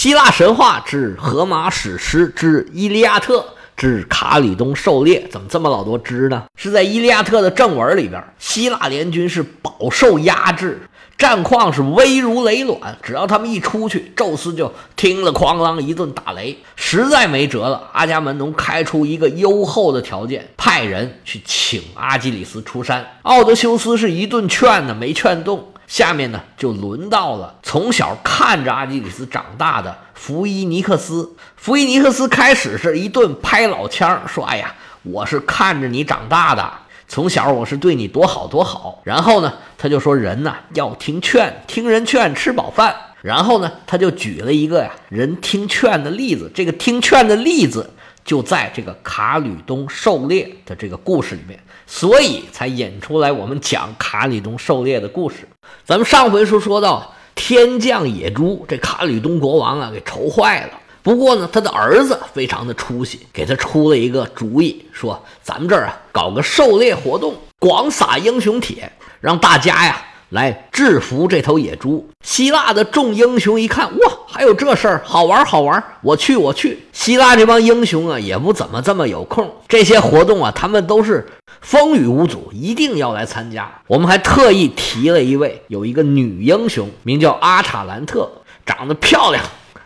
希腊神话之荷马史诗之《伊利亚特》之卡里冬狩猎，怎么这么老多之呢？是在《伊利亚特》的正文里边，希腊联军是饱受压制。战况是危如累卵，只要他们一出去，宙斯就听了哐啷一顿打雷，实在没辙了。阿伽门农开出一个优厚的条件，派人去请阿基里斯出山。奥德修斯是一顿劝呢，没劝动。下面呢，就轮到了从小看着阿基里斯长大的福伊尼克斯。福伊尼克斯开始是一顿拍老腔，说：“哎呀，我是看着你长大的。”从小我是对你多好多好，然后呢，他就说人呐要听劝，听人劝吃饱饭。然后呢，他就举了一个呀人听劝的例子，这个听劝的例子就在这个卡吕冬狩猎的这个故事里面，所以才引出来我们讲卡吕冬狩猎的故事。咱们上回书说到天降野猪，这卡吕东国王啊给愁坏了。不过呢，他的儿子非常的出息，给他出了一个主意，说咱们这儿啊搞个狩猎活动，广撒英雄帖，让大家呀来制服这头野猪。希腊的众英雄一看，哇，还有这事儿，好玩好玩，我去我去。希腊这帮英雄啊，也不怎么这么有空，这些活动啊，他们都是风雨无阻，一定要来参加。我们还特意提了一位，有一个女英雄，名叫阿塔兰特，长得漂亮，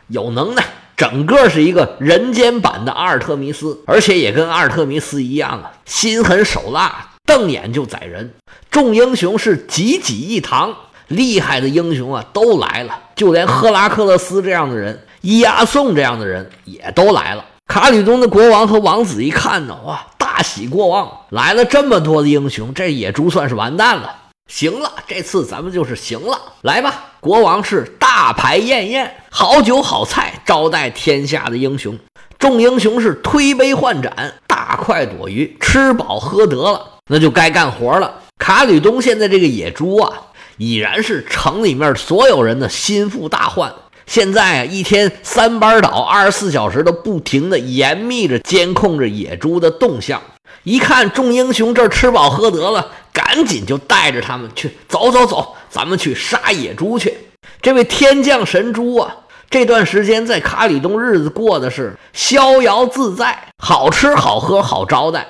有能耐。整个是一个人间版的阿尔特弥斯，而且也跟阿尔特弥斯一样啊，心狠手辣，瞪眼就宰人。众英雄是济济一堂，厉害的英雄啊都来了，就连赫拉克勒斯这样的人，伊阿宋这样的人也都来了。卡吕冬的国王和王子一看呢，哇，大喜过望，来了这么多的英雄，这野猪算是完蛋了。行了，这次咱们就是行了，来吧！国王是大排宴宴，好酒好菜招待天下的英雄。众英雄是推杯换盏，大快朵颐，吃饱喝得了，那就该干活了。卡吕东现在这个野猪啊，已然是城里面所有人的心腹大患。现在啊，一天三班倒，二十四小时都不停的严密着监控着野猪的动向。一看众英雄这吃饱喝得了，赶紧就带着他们去走走走，咱们去杀野猪去。这位天降神猪啊，这段时间在卡里东日子过的是逍遥自在，好吃好喝好招待，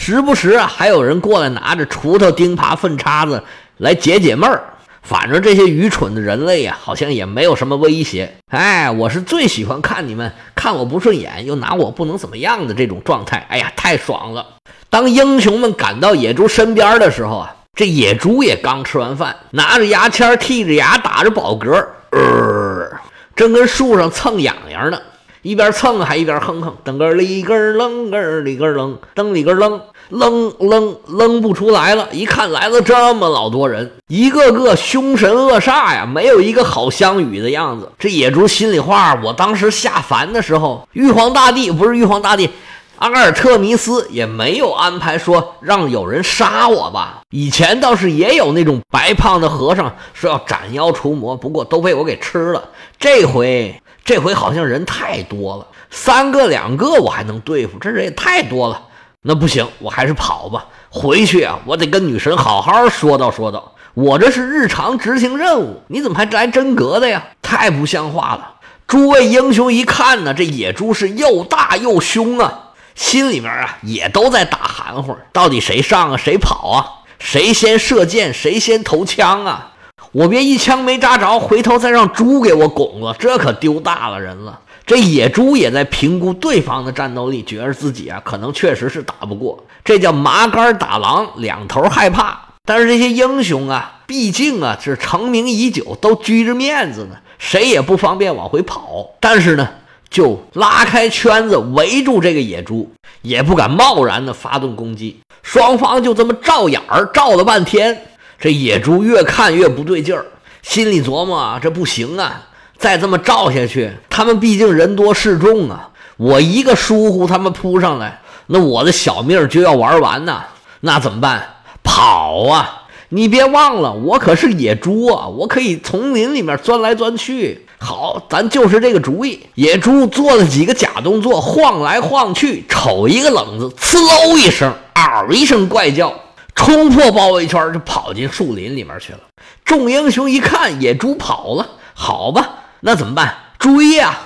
时不时啊还有人过来拿着锄头、钉耙、粪叉子来解解闷儿。反正这些愚蠢的人类呀，好像也没有什么威胁。哎，我是最喜欢看你们看我不顺眼，又拿我不能怎么样的这种状态。哎呀，太爽了！当英雄们赶到野猪身边的时候啊，这野猪也刚吃完饭，拿着牙签剔着牙，打着饱嗝，呃，正跟树上蹭痒痒呢。一边蹭还一边哼哼，噔个里个楞个里个楞，噔里个楞楞楞楞不出来了。一看来了这么老多人，一个个凶神恶煞呀，没有一个好相与的样子。这野猪心里话，我当时下凡的时候，玉皇大帝不是玉皇大帝，阿尔特弥斯也没有安排说让有人杀我吧？以前倒是也有那种白胖的和尚说要斩妖除魔，不过都被我给吃了。这回。这回好像人太多了，三个两个我还能对付，这人也太多了。那不行，我还是跑吧。回去啊，我得跟女神好好说道说道。我这是日常执行任务，你怎么还来真格的呀？太不像话了！诸位英雄一看呢，这野猪是又大又凶啊，心里面啊也都在打含糊，到底谁上啊，谁跑啊？谁先射箭，谁先投枪啊？我别一枪没扎着，回头再让猪给我拱了，这可丢大了人了。这野猪也在评估对方的战斗力，觉得自己啊可能确实是打不过。这叫麻杆打狼，两头害怕。但是这些英雄啊，毕竟啊是成名已久，都拘着面子呢，谁也不方便往回跑。但是呢，就拉开圈子围住这个野猪，也不敢贸然的发动攻击。双方就这么照眼儿照了半天。这野猪越看越不对劲儿，心里琢磨啊，这不行啊，再这么照下去，他们毕竟人多势众啊，我一个疏忽，他们扑上来，那我的小命就要玩完呐，那怎么办？跑啊！你别忘了，我可是野猪啊，我可以丛林里面钻来钻去。好，咱就是这个主意。野猪做了几个假动作，晃来晃去，瞅一个冷子，呲喽一声，嗷一声怪叫。冲破包围圈，就跑进树林里面去了。众英雄一看野猪跑了，好吧，那怎么办？追呀！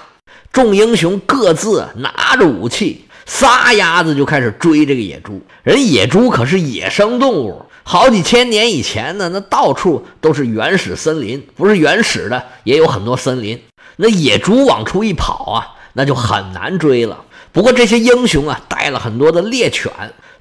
众英雄各自拿着武器，撒丫子就开始追这个野猪。人野猪可是野生动物，好几千年以前呢，那到处都是原始森林，不是原始的也有很多森林。那野猪往出一跑啊，那就很难追了。不过这些英雄啊，带了很多的猎犬，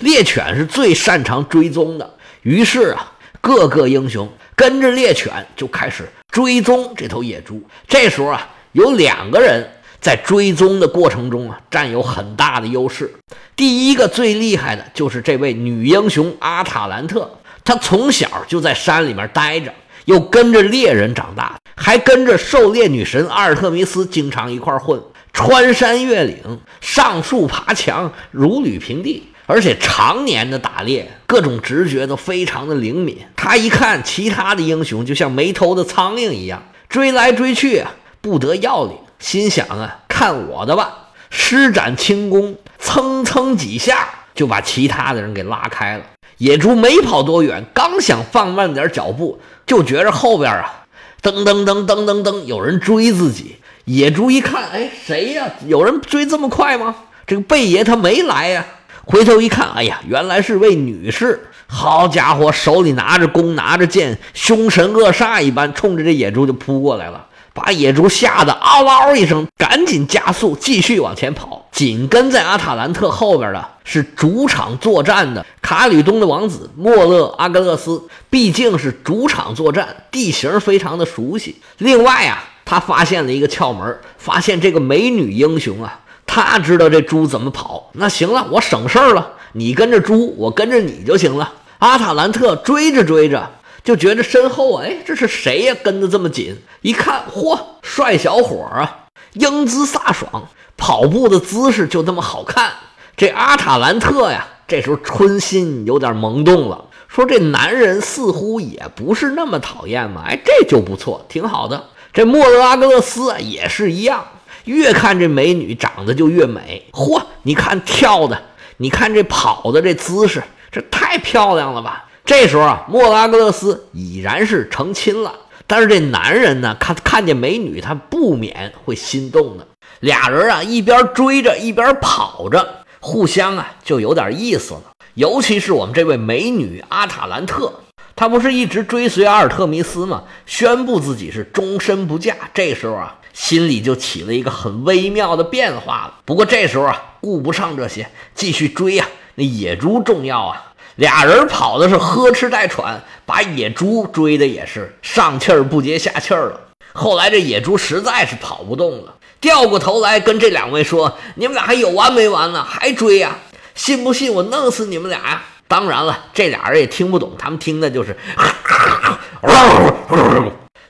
猎犬是最擅长追踪的。于是啊，各个英雄跟着猎犬就开始追踪这头野猪。这时候啊，有两个人在追踪的过程中啊，占有很大的优势。第一个最厉害的就是这位女英雄阿塔兰特，她从小就在山里面待着，又跟着猎人长大，还跟着狩猎女神阿尔特弥斯经常一块混。穿山越岭，上树爬墙，如履平地，而且常年的打猎，各种直觉都非常的灵敏。他一看其他的英雄，就像没头的苍蝇一样追来追去，不得要领。心想啊，看我的吧！施展轻功，蹭蹭几下就把其他的人给拉开了。野猪没跑多远，刚想放慢点脚步，就觉着后边啊，噔噔噔噔噔噔，有人追自己。野猪一看，哎，谁呀？有人追这么快吗？这个贝爷他没来呀。回头一看，哎呀，原来是位女士。好家伙，手里拿着弓，拿着剑，凶神恶煞一般，冲着这野猪就扑过来了，把野猪吓得嗷嗷一声，赶紧加速，继续往前跑。紧跟在阿塔兰特后边的是主场作战的卡吕东的王子莫勒阿格勒斯，毕竟是主场作战，地形非常的熟悉。另外啊。他发现了一个窍门，发现这个美女英雄啊，他知道这猪怎么跑。那行了，我省事儿了，你跟着猪，我跟着你就行了。阿塔兰特追着追着，就觉得身后，哎，这是谁呀？跟得这么紧？一看，嚯，帅小伙啊，英姿飒爽，跑步的姿势就这么好看。这阿塔兰特呀，这时候春心有点萌动了，说这男人似乎也不是那么讨厌嘛。哎，这就不错，挺好的。这莫德阿格勒斯也是一样，越看这美女长得就越美。嚯，你看跳的，你看这跑的这姿势，这太漂亮了吧！这时候啊，莫拉格勒斯已然是成亲了，但是这男人呢，看看见美女，他不免会心动的。俩人啊，一边追着，一边跑着，互相啊，就有点意思了。尤其是我们这位美女阿塔兰特。她不是一直追随阿尔特弥斯吗？宣布自己是终身不嫁。这时候啊，心里就起了一个很微妙的变化了。不过这时候啊，顾不上这些，继续追呀。那野猪重要啊！俩人跑的是呵哧带喘，把野猪追的也是上气儿不接下气儿了。后来这野猪实在是跑不动了，掉过头来跟这两位说：“你们俩还有完没完呢？还追呀？信不信我弄死你们俩呀？”当然了，这俩人也听不懂，他们听的就是。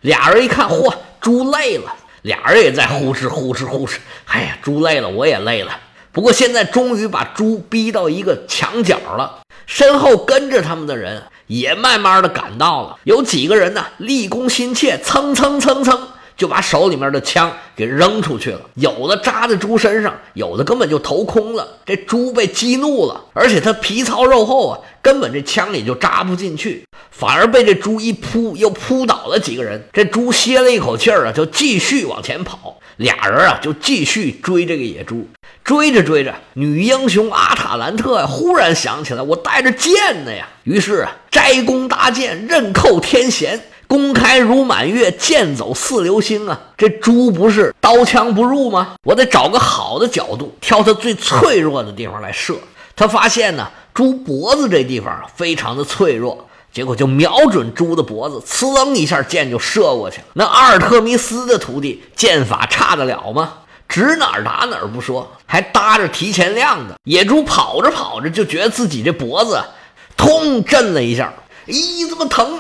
俩人一看，嚯，猪累了，俩人也在呼哧呼哧呼哧。哎呀，猪累了，我也累了。不过现在终于把猪逼到一个墙角了，身后跟着他们的人也慢慢的赶到了。有几个人呢，立功心切，蹭蹭蹭蹭。就把手里面的枪给扔出去了，有的扎在猪身上，有的根本就投空了。这猪被激怒了，而且它皮糙肉厚啊，根本这枪里就扎不进去，反而被这猪一扑，又扑倒了几个人。这猪歇了一口气儿啊，就继续往前跑。俩人啊，就继续追这个野猪。追着追着，女英雄阿塔兰特呀，忽然想起来，我带着剑呢呀。于是啊，摘弓搭箭，刃扣天弦。弓开如满月，箭走似流星啊！这猪不是刀枪不入吗？我得找个好的角度，挑它最脆弱的地方来射。他发现呢，猪脖子这地方非常的脆弱，结果就瞄准猪的脖子，呲楞一下，箭就射过去了。那阿尔特弥斯的徒弟剑法差得了吗？指哪儿打哪儿不说，还搭着提前量的。野猪跑着跑着就觉得自己这脖子，通震了一下，咦，怎么疼？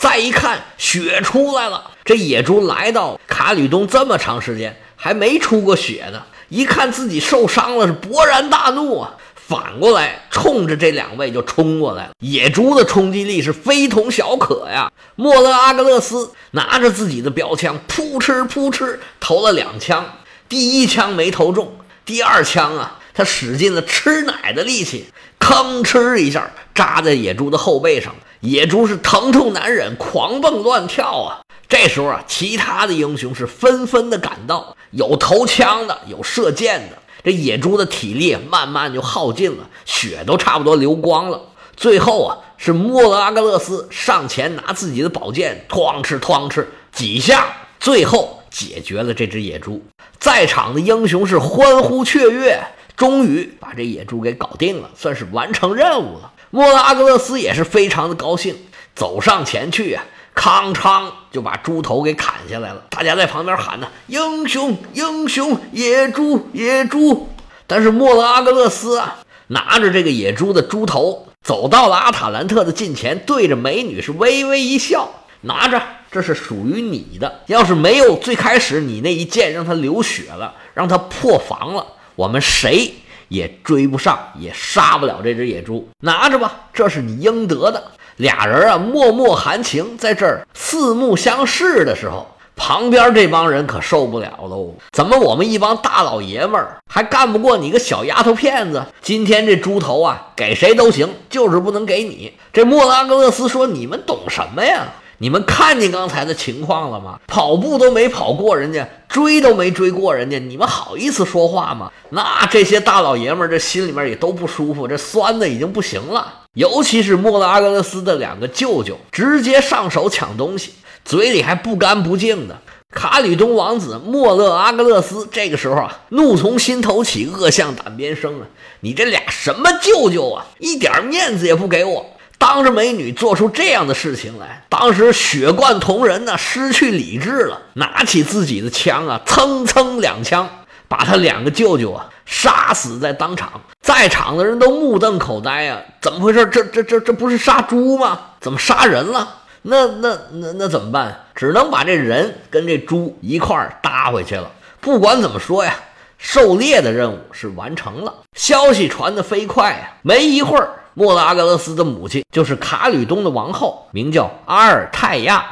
再一看，血出来了。这野猪来到卡吕东这么长时间，还没出过血呢。一看自己受伤了，是勃然大怒啊！反过来冲着这两位就冲过来了。野猪的冲击力是非同小可呀。莫勒阿格勒斯拿着自己的标枪，扑哧扑哧投了两枪。第一枪没投中，第二枪啊，他使尽了吃奶的力气，吭哧一下扎在野猪的后背上。野猪是疼痛难忍，狂蹦乱跳啊！这时候啊，其他的英雄是纷纷的赶到，有投枪的，有射箭的。这野猪的体力慢慢就耗尽了，血都差不多流光了。最后啊，是莫勒阿格勒斯上前拿自己的宝剑，哐哧哐哧几下，最后解决了这只野猪。在场的英雄是欢呼雀跃，终于把这野猪给搞定了，算是完成任务了。莫拉阿格勒斯也是非常的高兴，走上前去啊。康昌就把猪头给砍下来了，大家在旁边喊呢：“英雄，英雄，野猪，野猪！”但是莫拉阿格勒斯啊，拿着这个野猪的猪头，走到了阿塔兰特的近前，对着美女是微微一笑：“拿着，这是属于你的。要是没有最开始你那一剑让他流血了，让他破防了，我们谁也追不上，也杀不了这只野猪。拿着吧，这是你应得的。”俩人啊，脉脉含情，在这儿四目相视的时候，旁边这帮人可受不了喽。怎么我们一帮大老爷们儿还干不过你个小丫头片子？今天这猪头啊，给谁都行，就是不能给你。这莫拉格勒斯说：“你们懂什么呀？你们看见刚才的情况了吗？跑步都没跑过人家，追都没追过人家，你们好意思说话吗？”那这些大老爷们儿这心里面也都不舒服，这酸的已经不行了。尤其是莫拉格勒斯的两个舅舅，直接上手抢东西，嘴里还不干不净的。卡里东王子莫勒阿格勒斯这个时候啊，怒从心头起，恶向胆边生啊！你这俩什么舅舅啊，一点面子也不给我，当着美女做出这样的事情来。当时血贯瞳人呢，失去理智了，拿起自己的枪啊，蹭蹭两枪。把他两个舅舅啊杀死在当场，在场的人都目瞪口呆啊！怎么回事？这这这这不是杀猪吗？怎么杀人了？那那那那怎么办？只能把这人跟这猪一块儿搭回去了。不管怎么说呀，狩猎的任务是完成了。消息传得飞快啊！没一会儿，莫拉格勒斯的母亲，就是卡吕东的王后，名叫阿尔泰亚，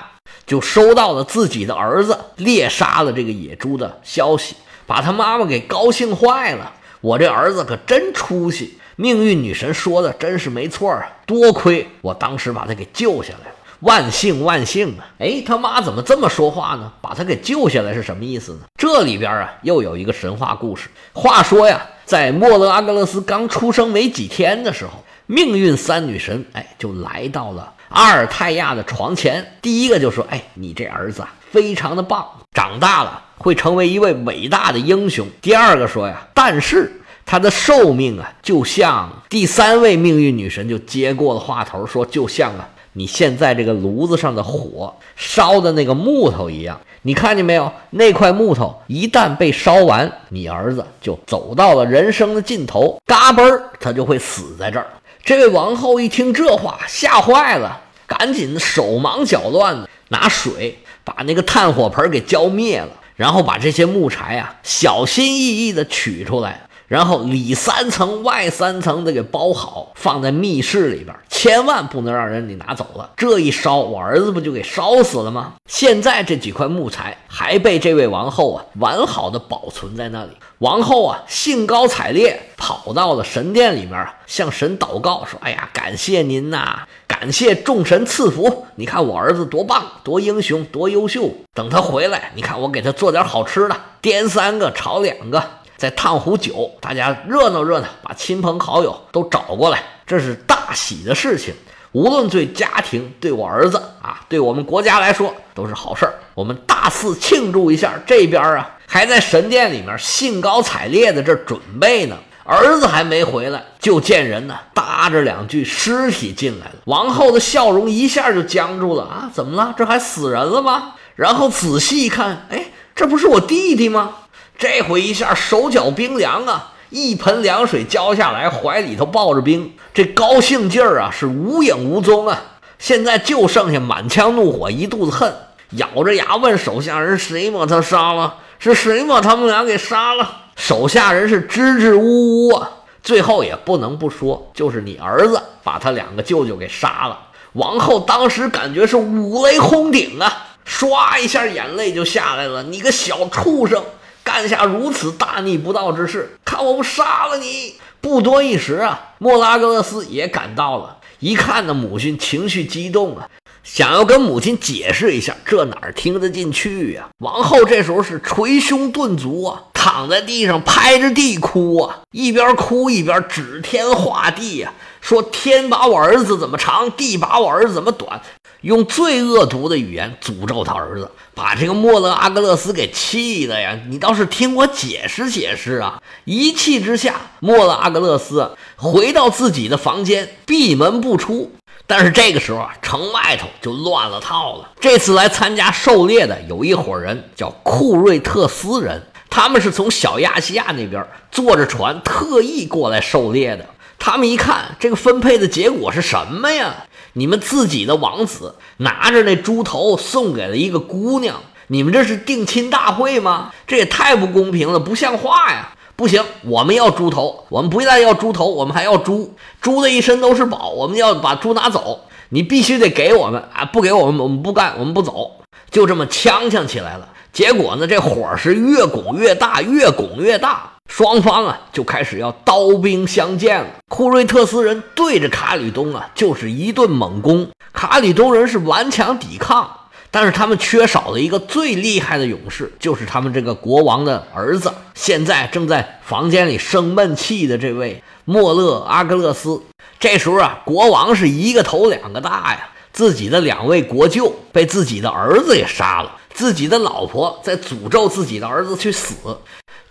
就收到了自己的儿子猎杀了这个野猪的消息。把他妈妈给高兴坏了，我这儿子可真出息。命运女神说的真是没错啊，多亏我当时把他给救下来了，万幸万幸啊！哎，他妈怎么这么说话呢？把他给救下来是什么意思呢？这里边啊又有一个神话故事。话说呀，在莫勒阿格勒斯刚出生没几天的时候，命运三女神哎就来到了阿尔泰亚的床前。第一个就说：“哎，你这儿子啊非常的棒，长大了。”会成为一位伟大的英雄。第二个说呀，但是他的寿命啊，就像第三位命运女神就接过了话头，说就像啊你现在这个炉子上的火烧的那个木头一样。你看见没有？那块木头一旦被烧完，你儿子就走到了人生的尽头，嘎嘣儿，他就会死在这儿。这位王后一听这话，吓坏了，赶紧手忙脚乱的拿水把那个炭火盆给浇灭了。然后把这些木柴啊，小心翼翼的取出来，然后里三层外三层的给包好，放在密室里边，千万不能让人给拿走了。这一烧，我儿子不就给烧死了吗？现在这几块木材还被这位王后啊完好的保存在那里。王后啊兴高采烈跑到了神殿里面，向神祷告说：“哎呀，感谢您呐！”感谢众神赐福，你看我儿子多棒，多英雄，多优秀。等他回来，你看我给他做点好吃的，颠三个，炒两个，再烫壶酒，大家热闹热闹，把亲朋好友都找过来，这是大喜的事情。无论对家庭，对我儿子啊，对我们国家来说，都是好事儿。我们大肆庆祝一下。这边啊，还在神殿里面兴高采烈的这准备呢。儿子还没回来，就见人呢搭着两具尸体进来了。王后的笑容一下就僵住了啊！怎么了？这还死人了吗？然后仔细一看，哎，这不是我弟弟吗？这回一下手脚冰凉啊！一盆凉水浇下来，怀里头抱着冰，这高兴劲儿啊是无影无踪啊！现在就剩下满腔怒火，一肚子恨，咬着牙问手下人：谁把他杀了？是谁把他们俩给杀了？手下人是支支吾吾啊，最后也不能不说，就是你儿子把他两个舅舅给杀了。王后当时感觉是五雷轰顶啊，唰一下眼泪就下来了。你个小畜生，干下如此大逆不道之事，看我不杀了你！不多一时啊，莫拉格勒斯也赶到了，一看那母亲情绪激动啊，想要跟母亲解释一下，这哪儿听得进去呀？王后这时候是捶胸顿足啊，躺在地上拍着地哭啊，一边哭一边指天画地呀，说天把我儿子怎么长，地把我儿子怎么短，用最恶毒的语言诅咒他儿子，把这个莫勒阿格勒斯给气的呀！你倒是听我解释解释啊！一气之下，莫勒阿格勒斯回到自己的房间，闭门不出。但是这个时候啊，城外头就乱了套了。这次来参加狩猎的有一伙人，叫库瑞特斯人，他们是从小亚细亚那边坐着船特意过来狩猎的。他们一看这个分配的结果是什么呀？你们自己的王子拿着那猪头送给了一个姑娘，你们这是定亲大会吗？这也太不公平了，不像话呀！不行，我们要猪头，我们不但要猪头，我们还要猪。猪的一身都是宝，我们要把猪拿走。你必须得给我们啊！不给我们，我们不干，我们不走。就这么呛呛起来了。结果呢，这火是越拱越大，越拱越大，双方啊就开始要刀兵相见了。库瑞特斯人对着卡里东啊就是一顿猛攻，卡里东人是顽强抵抗。但是他们缺少了一个最厉害的勇士，就是他们这个国王的儿子，现在正在房间里生闷气的这位莫勒阿格勒斯。这时候啊，国王是一个头两个大呀，自己的两位国舅被自己的儿子给杀了，自己的老婆在诅咒自己的儿子去死，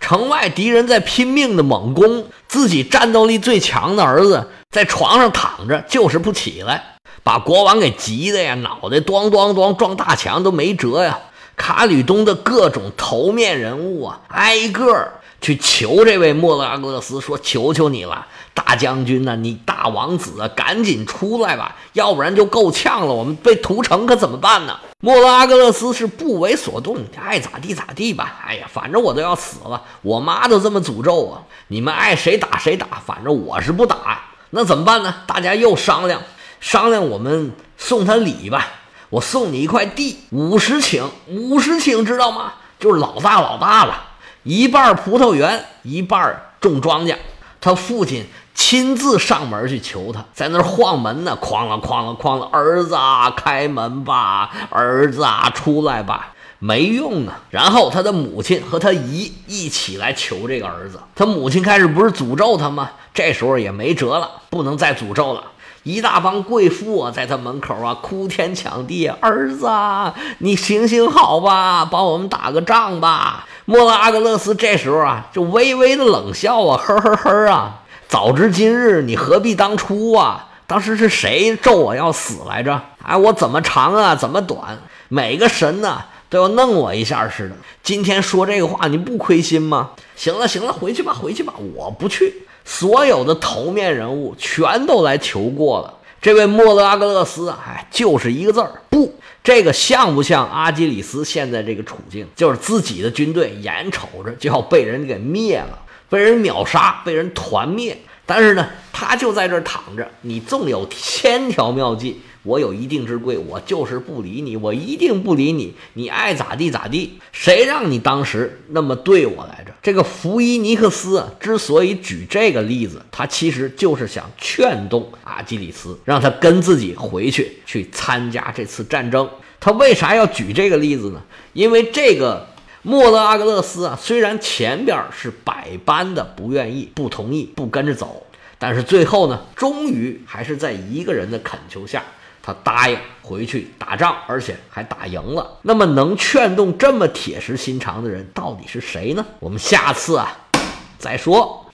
城外敌人在拼命的猛攻，自己战斗力最强的儿子在床上躺着就是不起来。把国王给急的呀，脑袋咣咣咣撞大墙都没辙呀！卡吕东的各种头面人物啊，挨个去求这位莫拉格勒斯，说：“求求你了，大将军呐，你大王子啊，赶紧出来吧，要不然就够呛了，我们被屠城可怎么办呢？”莫拉格勒斯是不为所动，爱咋地咋地吧。哎呀，反正我都要死了，我妈都这么诅咒啊！你们爱谁打谁打，反正我是不打。那怎么办呢？大家又商量。商量，我们送他礼吧。我送你一块地，五十顷，五十顷，知道吗？就是老大老大了，一半葡萄园，一半种庄稼。他父亲亲自上门去求他，在那儿晃门呢，哐啷哐啷哐啷，儿子啊，开门吧，儿子啊，出来吧，没用啊。然后他的母亲和他姨一起来求这个儿子。他母亲开始不是诅咒他吗？这时候也没辙了，不能再诅咒了。一大帮贵妇啊，在他门口啊，哭天抢地儿子，啊你行行好吧，帮我们打个仗吧。莫拉阿格勒斯这时候啊，就微微的冷笑啊，呵呵呵啊。早知今日，你何必当初啊？当时是谁咒我要死来着？哎，我怎么长啊，怎么短？每个神呢，都要弄我一下似的。今天说这个话，你不亏心吗？行了行了，回去吧，回去吧，我不去。所有的头面人物全都来求过了，这位莫德阿格勒斯，哎，就是一个字儿不。这个像不像阿基里斯现在这个处境？就是自己的军队眼瞅着就要被人给灭了，被人秒杀，被人团灭。但是呢，他就在这儿躺着，你纵有千条妙计。我有一定之规，我就是不理你，我一定不理你，你爱咋地咋地。谁让你当时那么对我来着？这个福伊尼克斯啊之所以举这个例子，他其实就是想劝动阿基里斯，让他跟自己回去去参加这次战争。他为啥要举这个例子呢？因为这个莫勒阿格勒斯啊，虽然前边是百般的不愿意、不同意、不跟着走，但是最后呢，终于还是在一个人的恳求下。他答应回去打仗，而且还打赢了。那么，能劝动这么铁石心肠的人到底是谁呢？我们下次啊再说。